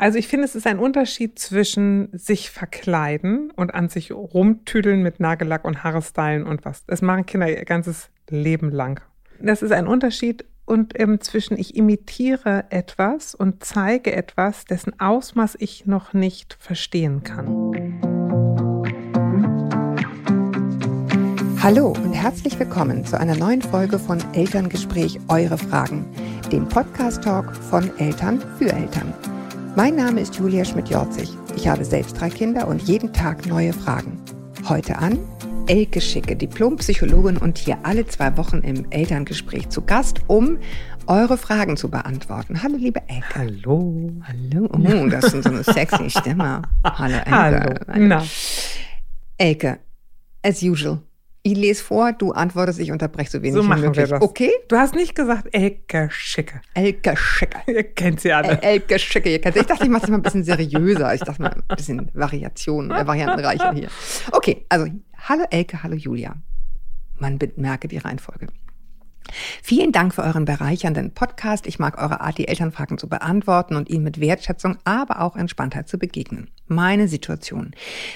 Also ich finde, es ist ein Unterschied zwischen sich verkleiden und an sich rumtüdeln mit Nagellack und Haarstylen und was. Das machen Kinder ihr ganzes Leben lang. Das ist ein Unterschied und ähm, zwischen ich imitiere etwas und zeige etwas, dessen Ausmaß ich noch nicht verstehen kann. Hallo und herzlich willkommen zu einer neuen Folge von Elterngespräch Eure Fragen, dem Podcast-Talk von Eltern für Eltern. Mein Name ist Julia Schmidt-Jorzig. Ich habe selbst drei Kinder und jeden Tag neue Fragen. Heute an Elke Schicke, Diplompsychologin und hier alle zwei Wochen im Elterngespräch zu Gast, um eure Fragen zu beantworten. Hallo, liebe Elke. Hallo. Hallo. Oh, das ist so eine sexy Stimme. Hallo, Elke. Hallo. Na. Elke, as usual. Ich lese vor, du antwortest, ich unterbreche so wenig So machen wir möglich. das. Okay? Du hast nicht gesagt Elke Schicke. Elke Schicke. Ihr kennt sie alle. El- Elke Schicke. Ihr kennt sie. Ich dachte, ich mache es mal ein bisschen seriöser. Ich dachte mal ein bisschen Variation, äh, variantenreicher hier. Okay, also hallo Elke, hallo Julia. Man bemerke die Reihenfolge. Vielen Dank für euren bereichernden Podcast. Ich mag eure Art, die Elternfragen zu beantworten und ihnen mit Wertschätzung, aber auch Entspanntheit zu begegnen. Meine Situation.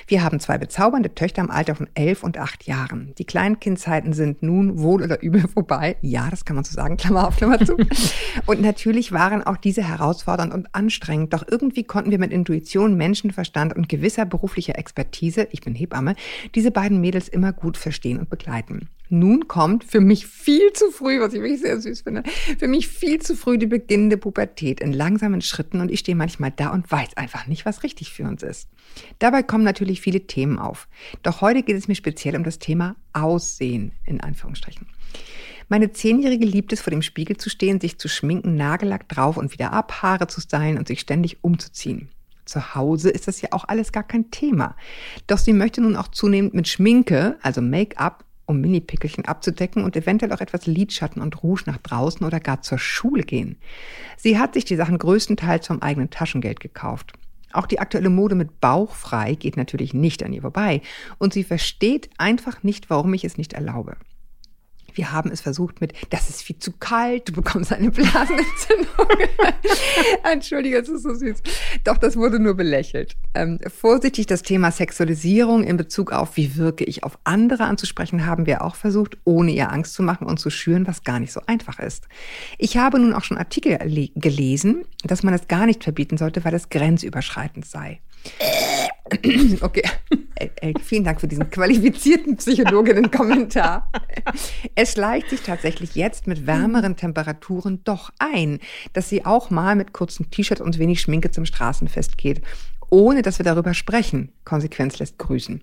Wir haben zwei bezaubernde Töchter im Alter von elf und acht Jahren. Die Kleinkindzeiten sind nun wohl oder übel vorbei. Ja, das kann man so sagen, Klammer auf, Klammer zu. Und natürlich waren auch diese herausfordernd und anstrengend. Doch irgendwie konnten wir mit Intuition, Menschenverstand und gewisser beruflicher Expertise, ich bin Hebamme, diese beiden Mädels immer gut verstehen und begleiten. Nun kommt für mich viel zu früh, was ich wirklich sehr süß finde, für mich viel zu früh die beginnende Pubertät in langsamen Schritten und ich stehe manchmal da und weiß einfach nicht, was richtig für uns ist. Dabei kommen natürlich viele Themen auf. Doch heute geht es mir speziell um das Thema Aussehen, in Anführungsstrichen. Meine Zehnjährige liebt es, vor dem Spiegel zu stehen, sich zu schminken, Nagellack drauf und wieder ab, Haare zu stylen und sich ständig umzuziehen. Zu Hause ist das ja auch alles gar kein Thema. Doch sie möchte nun auch zunehmend mit Schminke, also Make-up, um Mini-Pickelchen abzudecken und eventuell auch etwas Lidschatten und Rouge nach draußen oder gar zur Schule gehen. Sie hat sich die Sachen größtenteils vom eigenen Taschengeld gekauft. Auch die aktuelle Mode mit bauchfrei geht natürlich nicht an ihr vorbei und sie versteht einfach nicht, warum ich es nicht erlaube. Wir haben es versucht mit, das ist viel zu kalt, du bekommst eine Blasenentzündung. Entschuldige, es ist so süß. Doch das wurde nur belächelt. Ähm, vorsichtig das Thema Sexualisierung in Bezug auf, wie wirke ich auf andere anzusprechen, haben wir auch versucht, ohne ihr Angst zu machen und zu schüren, was gar nicht so einfach ist. Ich habe nun auch schon Artikel gelesen, dass man es gar nicht verbieten sollte, weil es grenzüberschreitend sei. Okay, El- El, vielen Dank für diesen qualifizierten Psychologinnen-Kommentar. Es schleicht sich tatsächlich jetzt mit wärmeren Temperaturen doch ein, dass sie auch mal mit kurzen T-Shirt und wenig Schminke zum Straßenfest geht, ohne dass wir darüber sprechen. Konsequenz lässt grüßen.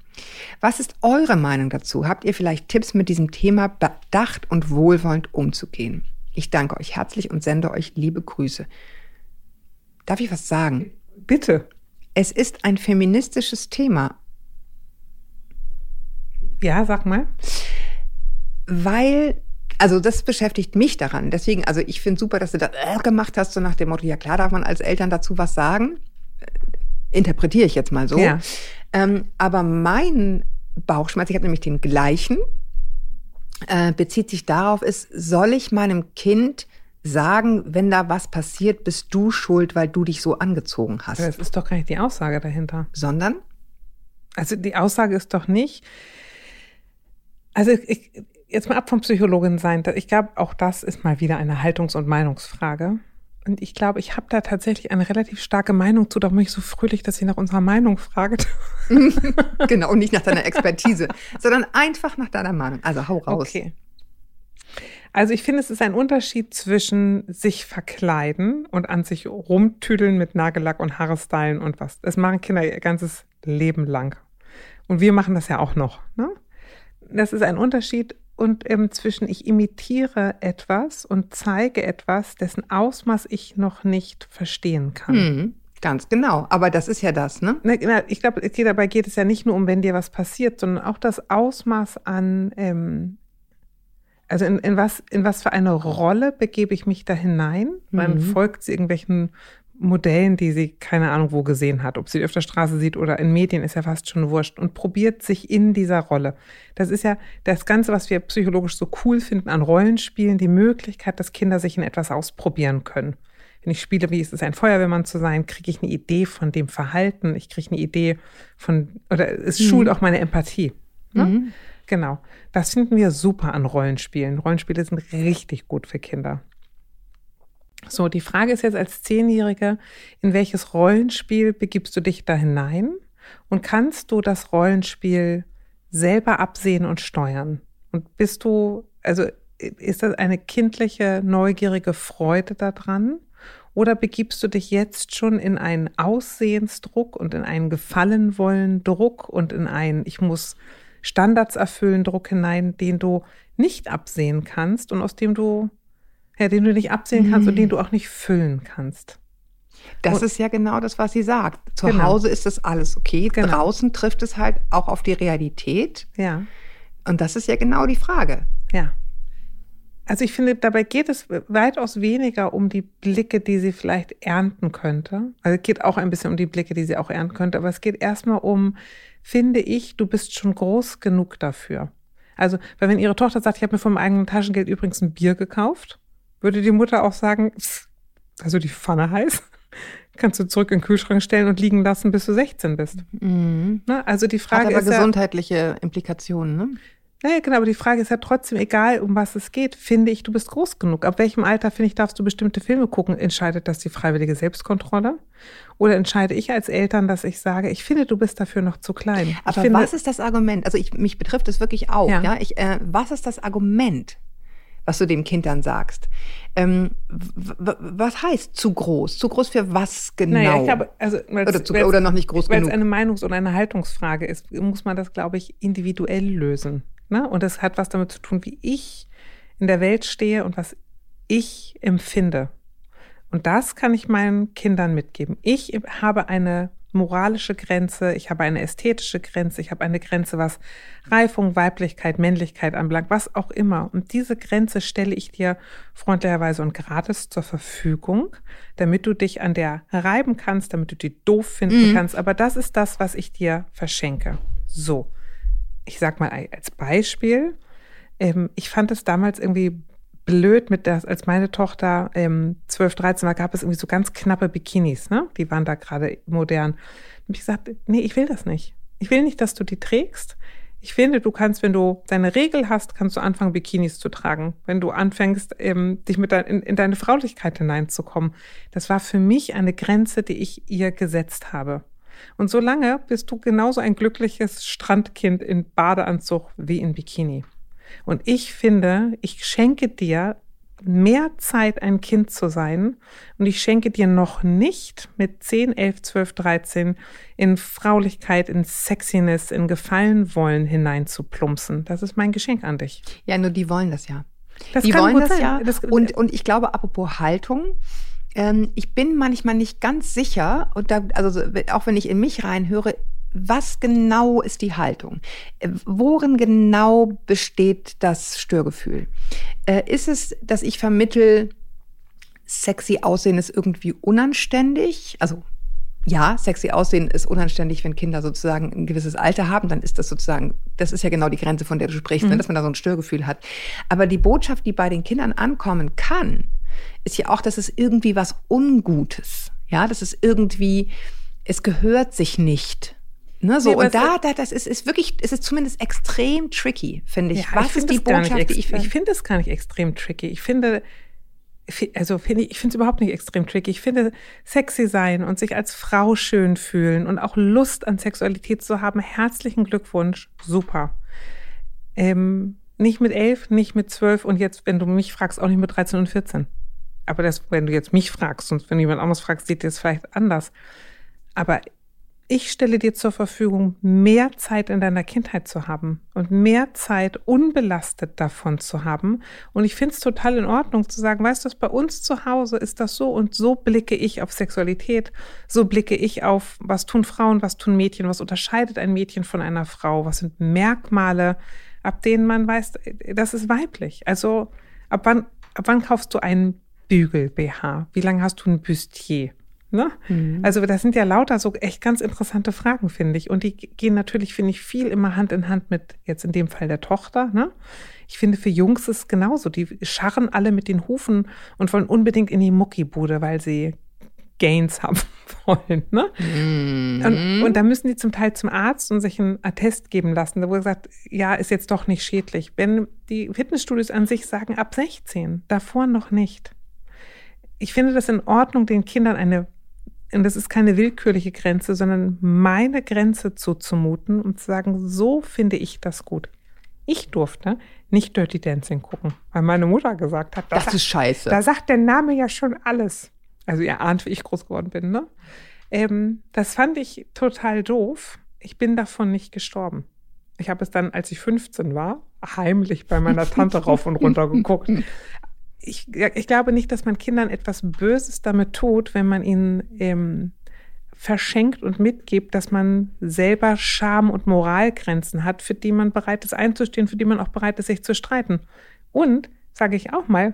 Was ist eure Meinung dazu? Habt ihr vielleicht Tipps, mit diesem Thema bedacht und wohlwollend umzugehen? Ich danke euch herzlich und sende euch liebe Grüße. Darf ich was sagen? Bitte. Es ist ein feministisches Thema, Ja, sag mal. Weil, also das beschäftigt mich daran. Deswegen, also ich finde super, dass du das äh, gemacht hast, so nach dem Motto, ja klar darf man als Eltern dazu was sagen. Äh, Interpretiere ich jetzt mal so. Ja. Ähm, aber mein Bauchschmerz, ich habe nämlich den gleichen, äh, bezieht sich darauf, ist, soll ich meinem Kind sagen, wenn da was passiert, bist du schuld, weil du dich so angezogen hast. Das ist doch gar nicht die Aussage dahinter. Sondern, Also die Aussage ist doch nicht, also ich, jetzt mal ab vom Psychologin sein, ich glaube, auch das ist mal wieder eine Haltungs- und Meinungsfrage. Und ich glaube, ich habe da tatsächlich eine relativ starke Meinung zu, doch bin ich so fröhlich, dass sie nach unserer Meinung fragt. genau, und nicht nach deiner Expertise, sondern einfach nach deiner Meinung. Also hau raus. Okay. Also ich finde, es ist ein Unterschied zwischen sich verkleiden und an sich rumtüdeln mit Nagellack und Haarstylen und was. Das machen Kinder ihr ganzes Leben lang. Und wir machen das ja auch noch. Ne? Das ist ein Unterschied und ähm, zwischen ich imitiere etwas und zeige etwas, dessen Ausmaß ich noch nicht verstehen kann. Hm, ganz genau. Aber das ist ja das, ne? Na, Ich glaube, dabei geht es ja nicht nur um, wenn dir was passiert, sondern auch das Ausmaß an, ähm, also in, in, was, in was für eine Rolle begebe ich mich da hinein? Man Mhm. folgt irgendwelchen Modellen, die sie keine Ahnung wo gesehen hat. Ob sie die auf der Straße sieht oder in Medien, ist ja fast schon wurscht. Und probiert sich in dieser Rolle. Das ist ja das Ganze, was wir psychologisch so cool finden an Rollenspielen, die Möglichkeit, dass Kinder sich in etwas ausprobieren können. wenn ich spiele, wie ist es, ein Feuerwehrmann zu sein, kriege ich eine Idee von dem Verhalten, ich kriege eine Idee von, oder es schult mhm. auch meine Empathie. Ne? Mhm. Genau. Das finden wir super an Rollenspielen. Rollenspiele sind richtig gut für Kinder. So, die Frage ist jetzt als Zehnjährige, in welches Rollenspiel begibst du dich da hinein? Und kannst du das Rollenspiel selber absehen und steuern? Und bist du, also ist das eine kindliche, neugierige Freude daran? Oder begibst du dich jetzt schon in einen Aussehensdruck und in einen Gefallenwollen Druck und in einen, ich muss Standards erfüllen Druck hinein, den du nicht absehen kannst und aus dem du, ja, den du nicht absehen kannst mhm. und den du auch nicht füllen kannst? Das und, ist ja genau das, was sie sagt. Zu genau. Hause ist das alles okay. Genau. Draußen trifft es halt auch auf die Realität. Ja. Und das ist ja genau die Frage. Ja. Also ich finde, dabei geht es weitaus weniger um die Blicke, die sie vielleicht ernten könnte. Also es geht auch ein bisschen um die Blicke, die sie auch ernten könnte, aber es geht erstmal um, finde ich, du bist schon groß genug dafür. Also, weil wenn ihre Tochter sagt, ich habe mir vom eigenen Taschengeld übrigens ein Bier gekauft, würde die Mutter auch sagen, also die Pfanne heiß, kannst du zurück in den Kühlschrank stellen und liegen lassen, bis du 16 bist. Mhm. Ne? Also die Frage Hat aber ist gesundheitliche ja, Implikationen, ne? Naja, genau, aber die Frage ist ja trotzdem, egal um was es geht, finde ich, du bist groß genug. Ab welchem Alter, finde ich, darfst du bestimmte Filme gucken? Entscheidet das die freiwillige Selbstkontrolle? Oder entscheide ich als Eltern, dass ich sage, ich finde, du bist dafür noch zu klein? Aber finde, was ist das Argument? Also ich, mich betrifft es wirklich auch, ja. ja? Ich, äh, was ist das Argument, was du dem Kind dann sagst? Ähm, was heißt zu groß? Zu groß für was genau? Naja, ich glaube, also, oder, zu, oder noch nicht groß genug? Weil es eine Meinungs- oder eine Haltungsfrage ist, muss man das, glaube ich, individuell lösen. Ne? Und das hat was damit zu tun, wie ich in der Welt stehe und was ich empfinde. Und das kann ich meinen Kindern mitgeben. Ich habe eine moralische Grenze, ich habe eine ästhetische Grenze, ich habe eine Grenze, was Reifung, Weiblichkeit, Männlichkeit anbelangt, was auch immer. Und diese Grenze stelle ich dir freundlicherweise und gratis zur Verfügung, damit du dich an der reiben kannst, damit du die doof finden mhm. kannst. Aber das ist das, was ich dir verschenke. So ich sag mal als Beispiel, ähm, ich fand es damals irgendwie blöd mit das, als meine Tochter ähm, 12, 13 war, gab es irgendwie so ganz knappe Bikinis, ne? Die waren da gerade modern. Und ich gesagt, nee, ich will das nicht. Ich will nicht, dass du die trägst. Ich finde, du kannst, wenn du deine Regel hast, kannst du anfangen, Bikinis zu tragen. Wenn du anfängst, ähm, dich mit dein, in, in deine Fraulichkeit hineinzukommen. Das war für mich eine Grenze, die ich ihr gesetzt habe. Und so lange bist du genauso ein glückliches Strandkind in Badeanzug wie in Bikini. Und ich finde, ich schenke dir mehr Zeit, ein Kind zu sein. Und ich schenke dir noch nicht mit 10, 11, 12, 13 in Fraulichkeit, in Sexiness, in Gefallenwollen hineinzuplumpsen. Das ist mein Geschenk an dich. Ja, nur die wollen das ja. Das die wollen das sein. ja. Das, und, und ich glaube, apropos Haltung, ähm, ich bin manchmal nicht ganz sicher, und da, also auch wenn ich in mich reinhöre, was genau ist die Haltung? Worin genau besteht das Störgefühl? Äh, ist es, dass ich vermittel, sexy aussehen ist irgendwie unanständig? Also ja, sexy aussehen ist unanständig, wenn Kinder sozusagen ein gewisses Alter haben, dann ist das sozusagen, das ist ja genau die Grenze, von der du sprichst, ne, mhm. ne, dass man da so ein Störgefühl hat. Aber die Botschaft, die bei den Kindern ankommen kann, ist ja auch, dass es irgendwie was Ungutes, ja, das ist irgendwie, es gehört sich nicht. Ne, so, nee, und da, da, das ist, ist wirklich, es ist zumindest extrem tricky, finde ich. Ja, was ich ist die Botschaft, die ich Ich finde es gar nicht extrem tricky. Ich finde, also finde ich, ich finde es überhaupt nicht extrem tricky. Ich finde, sexy sein und sich als Frau schön fühlen und auch Lust an Sexualität zu haben, herzlichen Glückwunsch, super. Ähm, nicht mit elf, nicht mit zwölf und jetzt, wenn du mich fragst, auch nicht mit 13 und 14. Aber das, wenn du jetzt mich fragst und wenn jemand anderes fragst, sieht das vielleicht anders. Aber ich stelle dir zur Verfügung, mehr Zeit in deiner Kindheit zu haben und mehr Zeit unbelastet davon zu haben. Und ich finde es total in Ordnung zu sagen, weißt du, bei uns zu Hause ist das so und so blicke ich auf Sexualität, so blicke ich auf, was tun Frauen, was tun Mädchen, was unterscheidet ein Mädchen von einer Frau, was sind Merkmale, ab denen man weiß, das ist weiblich. Also ab wann, ab wann kaufst du einen Bügel-BH? Wie lange hast du ein Bustier? Ne? Mhm. Also das sind ja lauter so echt ganz interessante Fragen, finde ich. Und die gehen natürlich, finde ich, viel immer Hand in Hand mit jetzt in dem Fall der Tochter. Ne? Ich finde, für Jungs ist es genauso. Die scharren alle mit den Hufen und wollen unbedingt in die Muckibude, weil sie Gains haben wollen. Ne? Mhm. Und, und da müssen die zum Teil zum Arzt und sich einen Attest geben lassen, wo gesagt, ja, ist jetzt doch nicht schädlich. Wenn die Fitnessstudios an sich sagen, ab 16, davor noch nicht. Ich finde das in Ordnung, den Kindern eine, und das ist keine willkürliche Grenze, sondern meine Grenze zuzumuten und zu sagen, so finde ich das gut. Ich durfte nicht Dirty Dancing gucken, weil meine Mutter gesagt hat, Das ist scheiße. da sagt der Name ja schon alles. Also ihr ahnt, wie ich groß geworden bin, ne? Ähm, das fand ich total doof. Ich bin davon nicht gestorben. Ich habe es dann, als ich 15 war, heimlich bei meiner Tante rauf und runter geguckt. Ich, ich glaube nicht, dass man Kindern etwas Böses damit tut, wenn man ihnen ähm, verschenkt und mitgibt, dass man selber Scham- und Moralgrenzen hat, für die man bereit ist einzustehen, für die man auch bereit ist, sich zu streiten. Und, sage ich auch mal,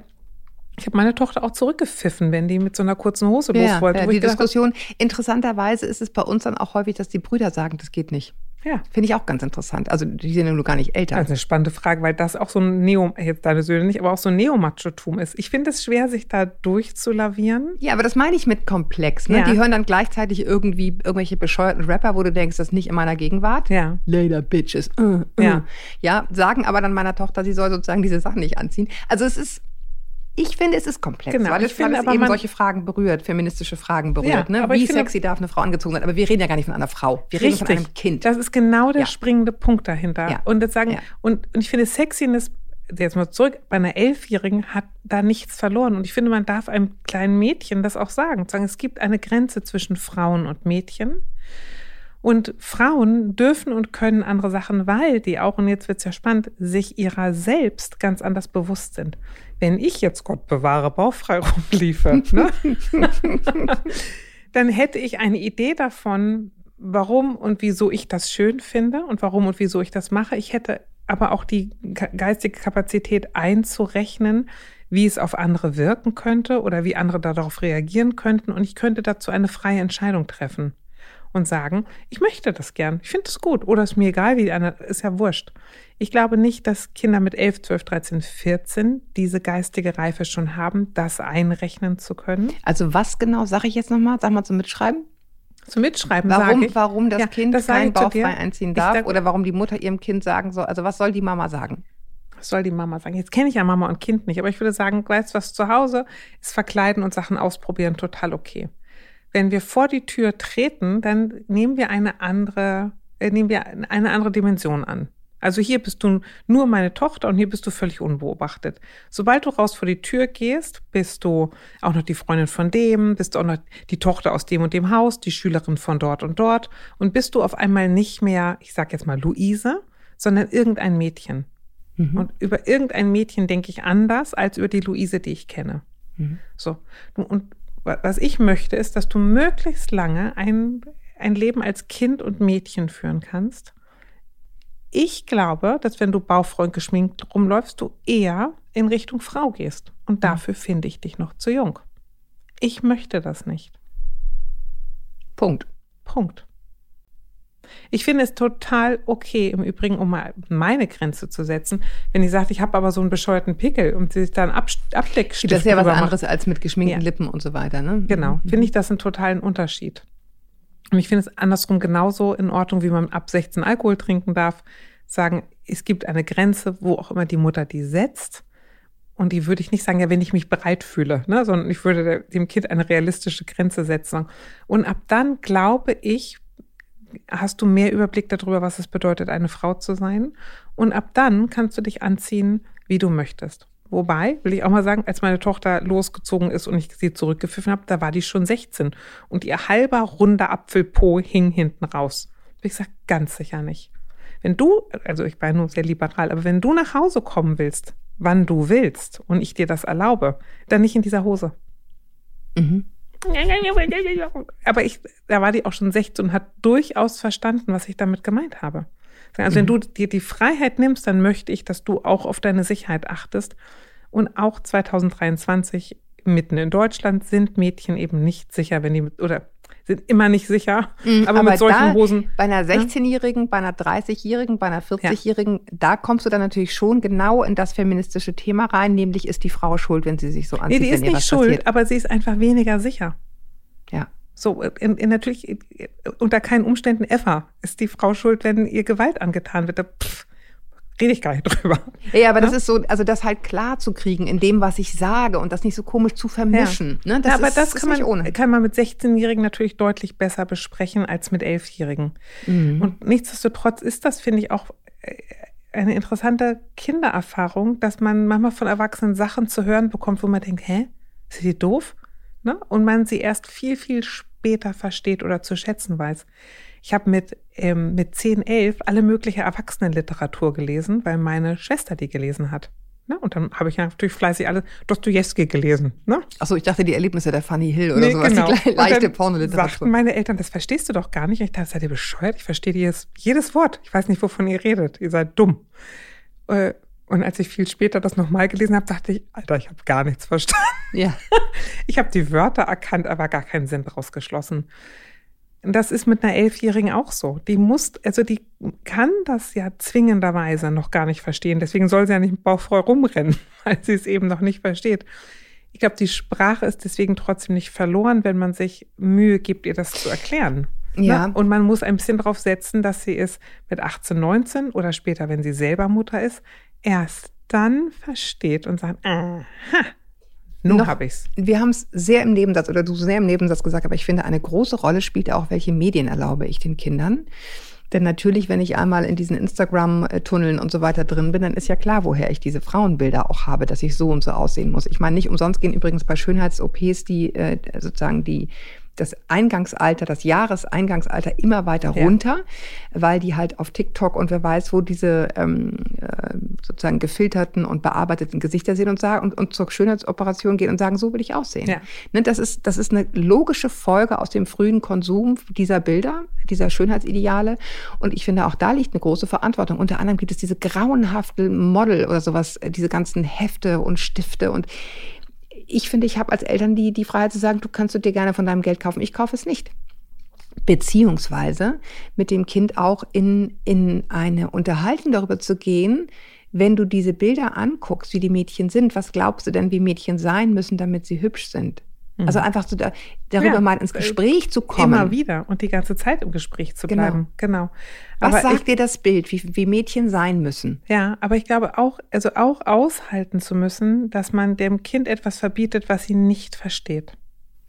ich habe meine Tochter auch zurückgepfiffen, wenn die mit so einer kurzen Hose los ja, wollte. ja, die gedacht hab, Diskussion. Interessanterweise ist es bei uns dann auch häufig, dass die Brüder sagen, das geht nicht. Ja, Finde ich auch ganz interessant. Also die sind ja nur gar nicht älter. das ist eine spannende Frage, weil das auch so ein Neo, jetzt deine Söhne nicht, aber auch so ein Neomachotum ist. Ich finde es schwer, sich da durchzulavieren. Ja, aber das meine ich mit komplex. Ne? Ja. Die hören dann gleichzeitig irgendwie irgendwelche bescheuerten Rapper, wo du denkst, das ist nicht in meiner Gegenwart. Ja. Later, Bitches. Äh, äh. Ja. ja, sagen aber dann meiner Tochter, sie soll sozusagen diese Sachen nicht anziehen. Also es ist, ich finde, es ist komplex, Genau, weil ich es, finde weil es eben solche Fragen berührt, feministische Fragen berührt. Ja, ne? aber Wie finde- sexy darf eine Frau angezogen sein? Aber wir reden ja gar nicht von einer Frau. Wir reden von einem Kind. Das ist genau der Ja. springende Punkt dahinter. Ja. Und das sagen, und, und ich finde, Sexiness, jetzt mal zurück, bei einer Elfjährigen hat da nichts verloren. Und ich finde, man darf einem kleinen Mädchen das auch sagen. Sagen, es gibt eine Grenze zwischen Frauen und Mädchen. Und Frauen dürfen und können andere Sachen, weil die auch, und jetzt wird es ja spannend, sich ihrer selbst ganz anders bewusst sind. Wenn ich jetzt, Gott bewahre, bauchfrei rumliefe, ne? dann hätte ich eine Idee davon, warum und wieso ich das schön finde und warum und wieso ich das mache. Ich hätte aber auch die ge- geistige Kapazität einzurechnen, wie es auf andere wirken könnte oder wie andere darauf reagieren könnten. Und ich könnte dazu eine freie Entscheidung treffen und sagen, ich möchte das gern, ich finde es gut oder ist mir egal, wie die andere, ist ja wurscht. Ich glaube nicht, dass Kinder mit 11, 12, 13, 14 diese geistige Reife schon haben, das einrechnen zu können. Also was genau, sage ich jetzt nochmal? Sag mal zum Mitschreiben. Zum Mitschreiben Warum, ich. warum das Ja, Kind das kein bauchfrei einziehen darf sag- oder warum die Mutter ihrem Kind sagen soll. Also was soll die Mama sagen? Was soll die Mama sagen? Jetzt kenne ich ja Mama und Kind nicht, aber ich würde sagen, weißt du was, zu Hause ist verkleiden und Sachen ausprobieren total okay. Wenn wir vor die Tür treten, dann nehmen wir eine andere, äh, nehmen wir eine andere Dimension an. Also hier bist du nur meine Tochter und hier bist du völlig unbeobachtet. Sobald du raus vor die Tür gehst, bist du auch noch die Freundin von dem, bist du auch noch die Tochter aus dem und dem Haus, die Schülerin von dort und dort und bist du auf einmal nicht mehr, ich sag jetzt mal Luise, sondern irgendein Mädchen. Und über irgendein Mädchen denke ich anders als über die Luise, die ich kenne. So. Und was ich möchte, ist, dass du möglichst lange ein, ein Leben als Kind und Mädchen führen kannst. Ich glaube, dass wenn du bauchfreund geschminkt rumläufst, du eher in Richtung Frau gehst. Und dafür finde ich dich noch zu jung. Ich möchte das nicht. Punkt. Punkt. Ich finde es total okay, im Übrigen, um mal meine Grenze zu setzen, wenn die sagt, ich habe aber so einen bescheuerten Pickel und sie sich dann Ab Abdeckstift Das ist ja was drüber macht. anderes als mit geschminkten Ja. Lippen und so weiter. Ne? Genau, finde ich das einen totalen Unterschied. Und ich finde es andersrum genauso in Ordnung, wie man ab 16 Alkohol trinken darf. Sagen, es gibt eine Grenze, wo auch immer die Mutter die setzt. Und die würde ich nicht sagen, ja, wenn ich mich bereit fühle, ne, sondern ich würde dem Kind eine realistische Grenze setzen. Und ab dann glaube ich, hast du mehr Überblick darüber, was es bedeutet, eine Frau zu sein. Und ab dann kannst du dich anziehen, wie du möchtest. Wobei, will ich auch mal sagen, als meine Tochter losgezogen ist und ich sie zurückgepfiffen habe, da war die schon 16. Und ihr halber runder Apfelpo hing hinten raus. Hab Ich gesagt, ganz sicher nicht. Wenn du, also ich war nur sehr liberal, aber wenn du nach Hause kommen willst, wann du willst und ich dir das erlaube, dann nicht in dieser Hose. Mhm. Aber ich, da war die auch schon 16 und hat durchaus verstanden, was ich damit gemeint habe. Also wenn du dir die Freiheit nimmst, dann möchte ich, dass du auch auf deine Sicherheit achtest. Und auch 2023 mitten in Deutschland sind Mädchen eben nicht sicher, wenn die oder sind immer nicht sicher. Mhm, aber, mit solchen da, Hosen. Bei einer 16-Jährigen, bei einer 30-Jährigen, bei einer 40-Jährigen, da kommst du dann natürlich schon genau in das feministische Thema rein, nämlich ist die Frau schuld, wenn sie sich so anzieht. Nee, die ist nicht schuld, passiert. aber sie ist einfach weniger sicher. Ja. So, in, in natürlich, äh, unter keinen Umständen ever ist die Frau schuld, wenn ihr Gewalt angetan wird. Pff, rede ich gar nicht drüber. Ja, ja, aber das Ja? ist so, also das halt klar zu kriegen in dem, was ich sage und das nicht so komisch zu vermischen. Ne? Das ja, aber ist, das kann man, ohne. kann man mit 16-Jährigen natürlich deutlich besser besprechen als mit 11-Jährigen. Mhm. Und nichtsdestotrotz ist das, finde ich, auch äh, eine interessante Kindererfahrung, dass man manchmal von Erwachsenen Sachen zu hören bekommt, wo man denkt, hä, ist die doof? Ne? Und man sie erst viel, viel später versteht oder zu schätzen weiß. Ich habe mit, ähm, mit 10, 11 alle mögliche Erwachsenenliteratur gelesen, weil meine Schwester die gelesen hat. Ne? Und dann habe ich natürlich fleißig alle Dostoevsky gelesen. Ne? Achso, ich dachte, die Erlebnisse der Fanny Hill oder Nee, sowas, genau. die leichte Pornoliteratur. sagten meine Eltern, das verstehst du doch gar nicht. Ich dachte, seid ihr bescheuert? Ich verstehe jedes, jedes Wort. Ich weiß nicht, wovon ihr redet. Ihr seid dumm. Äh, Und als ich viel später das nochmal gelesen habe, dachte ich, Alter, ich habe gar nichts verstanden. Ja. Ich habe die Wörter erkannt, aber gar keinen Sinn draus geschlossen. Das ist mit einer Elfjährigen auch so. Die muss, also die kann das ja zwingenderweise noch gar nicht verstehen. Deswegen soll sie ja nicht mit Bauch voll rumrennen, weil sie es eben noch nicht versteht. Ich glaube, die Sprache ist deswegen trotzdem nicht verloren, wenn man sich Mühe gibt, ihr das zu erklären. Ja. Ne? Und man muss ein bisschen darauf setzen, dass sie es mit 18, 19 oder später, wenn sie selber Mutter ist, erst dann versteht und sagt, aha, nun habe ich's. Wir haben es sehr im Nebensatz oder du sehr im Nebensatz gesagt, aber ich finde, eine große Rolle spielt auch, welche Medien erlaube ich den Kindern. Denn natürlich, wenn ich einmal in diesen Instagram-Tunneln und so weiter drin bin, dann ist ja klar, woher ich diese Frauenbilder auch habe, dass ich so und so aussehen muss. Ich meine, nicht umsonst gehen übrigens bei Schönheits-OPs die äh, sozusagen die das Eingangsalter, das Jahreseingangsalter immer weiter Ja. runter, weil die halt auf TikTok und wer weiß, wo diese ähm, äh, sozusagen gefilterten und bearbeiteten Gesichter sehen und sagen und, und zur Schönheitsoperation gehen und sagen, so will ich aussehen. Ja. Ne, das ist das ist eine logische Folge aus dem frühen Konsum dieser Bilder, dieser Schönheitsideale. Und ich finde, auch da liegt eine große Verantwortung. Unter anderem gibt es diese grauenhafte Model oder sowas, äh, diese ganzen Hefte und Stifte und ich finde, ich habe als Eltern die, die Freiheit zu sagen, du kannst du dir gerne von deinem Geld kaufen, ich kaufe es nicht. Beziehungsweise mit dem Kind auch in, in eine Unterhaltung darüber zu gehen, wenn du diese Bilder anguckst, wie die Mädchen sind, was glaubst du denn, wie Mädchen sein müssen, damit sie hübsch sind? Also einfach so da, darüber Mhm. Ja. mal ins Gespräch zu kommen. Immer wieder und die ganze Zeit im Gespräch zu Genau. bleiben. Genau. Was Aber sagt ich, dir das Bild, wie, wie Mädchen sein müssen? ja, aber ich glaube auch, also auch aushalten zu müssen, dass man dem Kind etwas verbietet, was sie nicht versteht.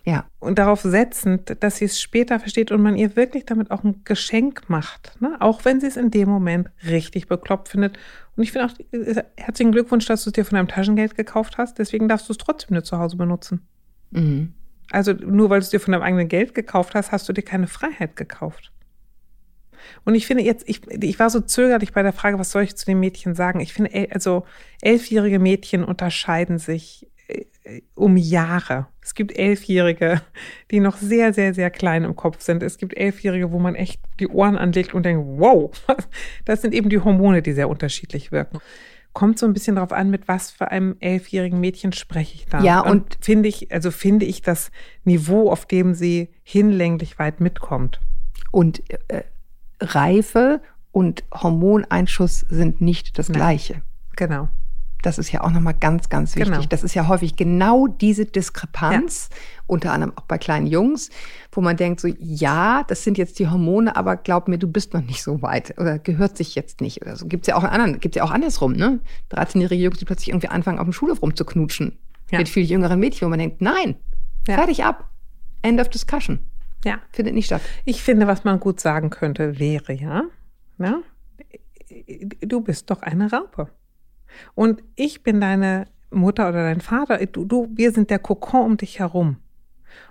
Ja. Und darauf setzend, dass sie es später versteht und man ihr wirklich damit auch ein Geschenk macht. Ne? Auch wenn sie es in dem Moment richtig bekloppt findet. Und ich finde auch, äh, herzlichen Glückwunsch, dass du es dir von deinem Taschengeld gekauft hast. Deswegen darfst du es trotzdem nur zu Hause benutzen. Mhm. Also nur weil du es dir von deinem eigenen Geld gekauft hast, hast du dir keine Freiheit gekauft. Und ich finde jetzt, ich, ich war so zögerlich bei der Frage, was soll ich zu den Mädchen sagen? Ich finde, also elfjährige Mädchen unterscheiden sich äh, um Jahre. Es gibt Elfjährige, die noch sehr, sehr, sehr klein im Kopf sind. Es gibt Elfjährige, wo man echt die Ohren anlegt und denkt, wow, das sind eben die Hormone, die sehr unterschiedlich wirken. Kommt so ein bisschen darauf an, mit was für einem elfjährigen Mädchen spreche ich da. Ja, und- finde ich, also finde ich das Niveau, auf dem sie hinlänglich weit mitkommt. Und äh, Reife und Hormoneinschuss sind nicht das. Gleiche. Genau. Das ist ja auch nochmal ganz, ganz wichtig. Genau. Das ist ja häufig genau diese Diskrepanz, unter anderem auch bei kleinen Jungs, wo man denkt so, ja, das sind jetzt die Hormone, aber glaub mir, du bist noch nicht so weit oder gehört sich jetzt nicht oder so. Gibt's ja auch anderen, gibt's ja auch andersrum, ne? 13-jährige Jungs, die plötzlich irgendwie anfangen, auf dem Schulhof rumzuknutschen Ja. mit viel jüngeren Mädchen, wo man denkt, nein, Ja. fertig ab. End of discussion. Ja. Findet nicht statt. Ich finde, was man gut sagen könnte, wäre ja, na, du bist doch eine Raupe. Und ich bin deine Mutter oder dein Vater. Du, du, wir sind der Kokon um dich herum.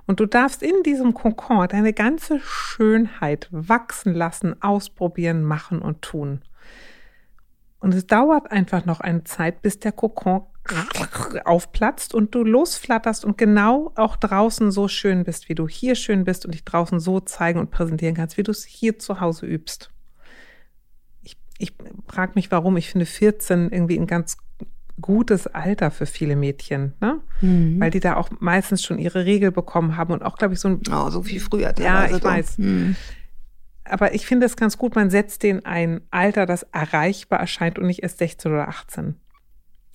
Und du darfst in diesem Kokon deine ganze Schönheit wachsen lassen, ausprobieren, machen und tun. Und es dauert einfach noch eine Zeit, bis der Kokon aufplatzt und du losflatterst und genau auch draußen so schön bist, wie du hier schön bist und dich draußen so zeigen und präsentieren kannst, wie du es hier zu Hause übst. Ich, frage mich, warum. Ich finde 14 irgendwie ein ganz gutes Alter für viele Mädchen, ne? Mhm. Weil die da auch meistens schon ihre Regel bekommen haben und auch, glaube ich, so ein. Oh, so viel früher. Ja, ich weiß. Mhm. Aber ich finde es ganz gut, man setzt den ein Alter, das erreichbar erscheint und nicht erst 16 oder 18.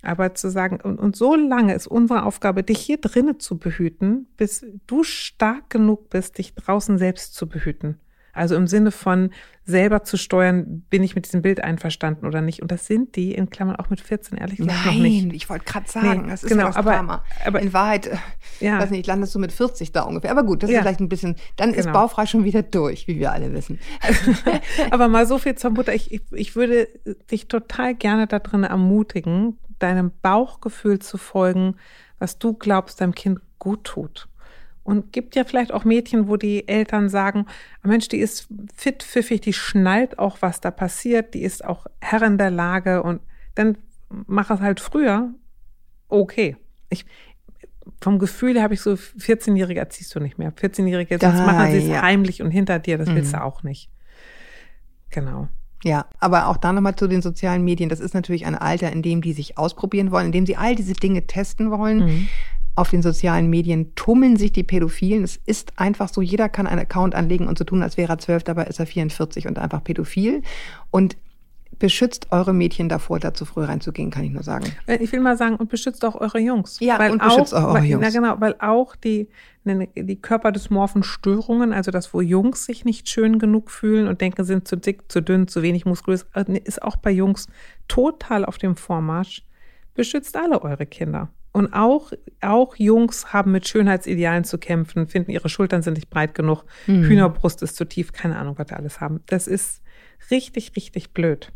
Aber zu sagen, und, und so lange ist unsere Aufgabe, dich hier drinnen zu behüten, bis du stark genug bist, dich draußen selbst zu behüten. Also im Sinne von selber zu steuern, bin ich mit diesem Bild einverstanden oder nicht. Und das sind die in Klammern auch mit 14 ehrlich gesagt Nein, noch nicht. ich wollte gerade sagen, Nee, das ist genau, ja das aber- Drama. aber- in Wahrheit, äh, Ja. weiß nicht, landest du mit 40 da ungefähr. Aber gut, das Ja. ist vielleicht ein bisschen, dann ist Genau. baufrei schon wieder durch, wie wir alle wissen. Aber mal so viel zur Mutter. Ich, ich, ich würde dich total gerne da drin ermutigen, deinem Bauchgefühl zu folgen, was du glaubst, deinem Kind gut tut. Und gibt ja vielleicht auch Mädchen, wo die Eltern sagen, "Ah, Mensch, die ist fit, pfiffig, die schnallt auch, was da passiert, die ist auch Herrin der Lage und dann mach es halt früher. Okay. Ich, vom Gefühl habe ich so 14-Jährige erziehst du nicht mehr. 14-Jährige, sonst Da, machen sie es ja. heimlich und hinter dir, das willst Mhm. du auch nicht. Genau. Ja, aber auch da nochmal zu den sozialen Medien. Das ist natürlich ein Alter, in dem die sich ausprobieren wollen, in dem sie all diese Dinge testen wollen. Mhm. Auf den sozialen Medien tummeln sich die Pädophilen. Es ist einfach so, jeder kann einen Account anlegen und so tun, als wäre er zwölf, dabei ist er 44 und einfach pädophil. Und beschützt eure Mädchen davor, da zu früh reinzugehen, kann ich nur sagen. Äh, Ich will mal sagen, und beschützt auch eure Jungs. Ja, weil und beschützt auch, auch eure weil, Jungs. Na genau, weil auch die, ne, die körperdysmorphen Störungen, also das, wo Jungs sich nicht schön genug fühlen und denken, sind zu dick, zu dünn, zu wenig muskulös, äh, ist auch bei Jungs total auf dem Vormarsch. Beschützt alle eure Kinder. Und auch, auch Jungs haben mit Schönheitsidealen zu kämpfen, finden, ihre Schultern sind nicht breit genug, Mhm. Hühnerbrust ist zu tief, keine Ahnung, was wir alles haben. Das ist richtig, richtig blöd.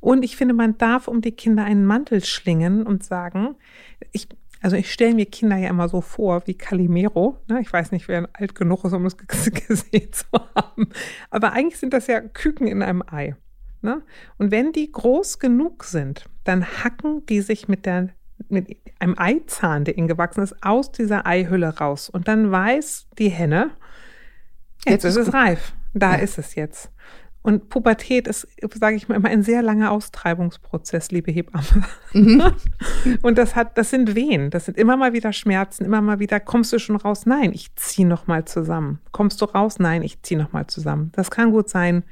Und ich finde, man darf um die Kinder einen Mantel schlingen und sagen, ich, also ich stelle mir Kinder ja immer so vor wie Calimero. Ne? Ich weiß nicht, wer alt genug ist, um es g- gesehen zu haben. Aber eigentlich sind das ja Küken in einem Ei. Ne? Und wenn die groß genug sind, dann hacken die sich mit der mit einem Eizahn, der ihnen gewachsen ist, aus dieser Eihülle raus. Und dann weiß die Henne, jetzt, Jetzt ist es gut. reif. Da Ja. ist es jetzt. Und Pubertät ist, sage ich mal, immer ein sehr langer Austreibungsprozess, liebe Hebamme. Mhm. Und das hat, das sind Wehen. Das sind immer mal wieder Schmerzen, immer mal wieder, kommst du schon raus? Nein, ich zieh noch mal zusammen. Kommst du raus? Nein, ich zieh noch mal zusammen. Das kann gut sein,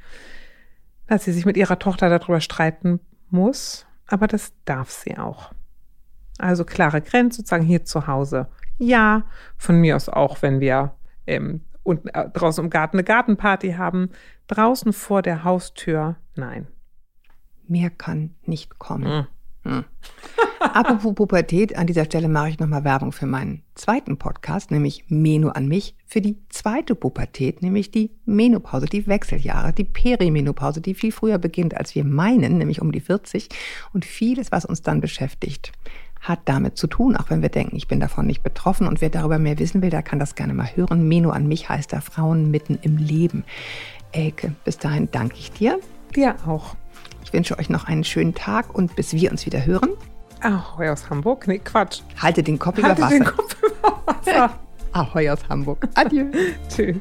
dass sie sich mit ihrer Tochter darüber streiten muss, aber das darf sie auch. Also klare Grenze, sozusagen hier zu Hause. Ja, von mir aus auch, wenn wir ähm, unten äh, draußen im Garten eine Gartenparty haben. Draußen vor der Haustür, nein. Mehr kann nicht kommen. Mhm. Hm. Apropos Pubertät, an dieser Stelle mache ich nochmal Werbung für meinen zweiten Podcast, nämlich Meno an mich, für die zweite Pubertät, nämlich die Menopause, die Wechseljahre, die Perimenopause, die viel früher beginnt, als wir meinen, nämlich um die 40. Und vieles, was uns dann beschäftigt, hat damit zu tun, auch wenn wir denken, ich bin davon nicht betroffen. Und wer darüber mehr wissen will, der kann das gerne mal hören. Meno an mich heißt da Frauen mitten im Leben. Elke, bis dahin danke ich dir. Dir auch. Ich wünsche euch noch einen schönen Tag und bis wir uns wieder hören, Ahoi aus Hamburg? Nee, Quatsch. haltet den Kopf über Halte Wasser. den Kopf über Wasser. Ahoi aus Hamburg. Adieu. Tschüss.